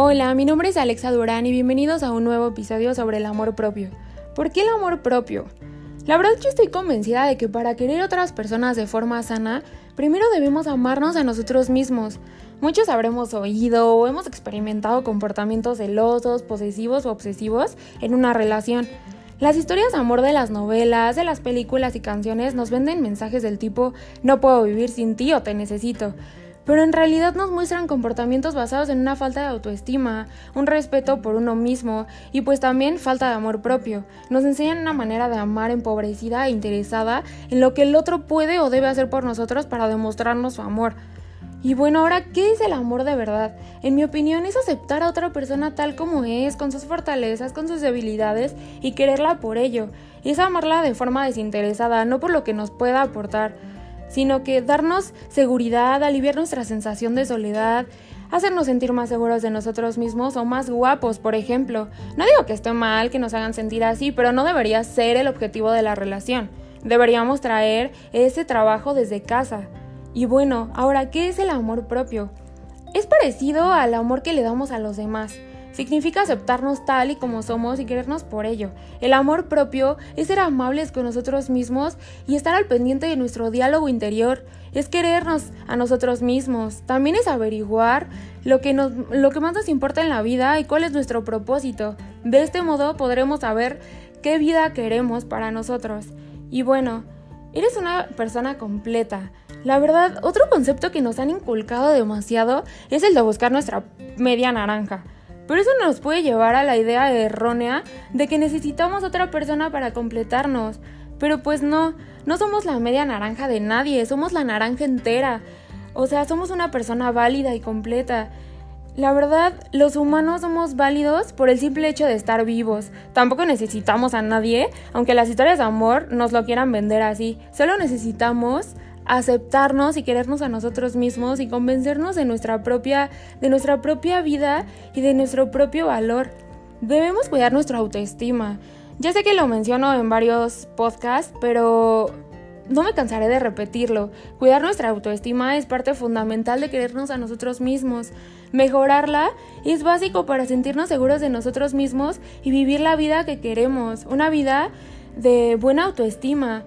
Hola, mi nombre es Alexa Durán y bienvenidos a un nuevo episodio sobre el amor propio. ¿Por qué el amor propio? La verdad yo estoy convencida de que para querer a otras personas de forma sana, primero debemos amarnos a nosotros mismos. Muchos habremos oído o hemos experimentado comportamientos celosos, posesivos o obsesivos en una relación. Las historias de amor de las novelas, de las películas y canciones nos venden mensajes del tipo no puedo vivir sin ti o te necesito pero en realidad nos muestran comportamientos basados en una falta de autoestima, un respeto por uno mismo y pues también falta de amor propio. Nos enseñan una manera de amar empobrecida e interesada en lo que el otro puede o debe hacer por nosotros para demostrarnos su amor. Y bueno, ahora, ¿qué es el amor de verdad? En mi opinión es aceptar a otra persona tal como es, con sus fortalezas, con sus debilidades y quererla por ello. Es amarla de forma desinteresada, no por lo que nos pueda aportar sino que darnos seguridad, aliviar nuestra sensación de soledad, hacernos sentir más seguros de nosotros mismos o más guapos, por ejemplo. No digo que esté mal que nos hagan sentir así, pero no debería ser el objetivo de la relación. Deberíamos traer ese trabajo desde casa. Y bueno, ahora, ¿qué es el amor propio? Es parecido al amor que le damos a los demás. Significa aceptarnos tal y como somos y querernos por ello. El amor propio es ser amables con nosotros mismos y estar al pendiente de nuestro diálogo interior. Es querernos a nosotros mismos. También es averiguar lo que, nos, lo que más nos importa en la vida y cuál es nuestro propósito. De este modo podremos saber qué vida queremos para nosotros. Y bueno, eres una persona completa. La verdad, otro concepto que nos han inculcado demasiado es el de buscar nuestra media naranja. Pero eso nos puede llevar a la idea errónea de que necesitamos otra persona para completarnos. Pero pues no, no somos la media naranja de nadie, somos la naranja entera. O sea, somos una persona válida y completa. La verdad, los humanos somos válidos por el simple hecho de estar vivos. Tampoco necesitamos a nadie, aunque las historias de amor nos lo quieran vender así. Solo necesitamos aceptarnos y querernos a nosotros mismos y convencernos de nuestra propia, de nuestra propia vida y de nuestro propio valor. Debemos cuidar nuestra autoestima. Ya sé que lo menciono en varios podcasts, pero no me cansaré de repetirlo. Cuidar nuestra autoestima es parte fundamental de querernos a nosotros mismos. Mejorarla es básico para sentirnos seguros de nosotros mismos y vivir la vida que queremos. Una vida de buena autoestima.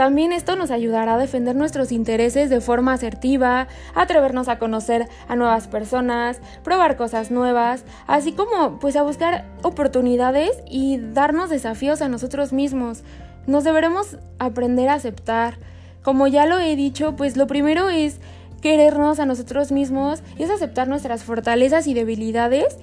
También esto nos ayudará a defender nuestros intereses de forma asertiva, atrevernos a conocer a nuevas personas, probar cosas nuevas, así como pues a buscar oportunidades y darnos desafíos a nosotros mismos. Nos deberemos aprender a aceptar. Como ya lo he dicho, pues lo primero es querernos a nosotros mismos, es aceptar nuestras fortalezas y debilidades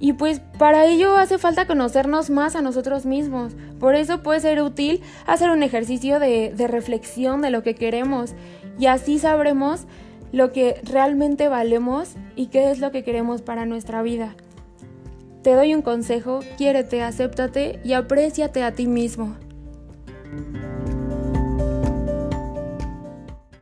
y pues para ello hace falta conocernos más a nosotros mismos. Por eso puede ser útil hacer un ejercicio de, reflexión de lo que queremos y así sabremos lo que realmente valemos y qué es lo que queremos para nuestra vida. Te doy un consejo, quiérete, acéptate y apréciate a ti mismo.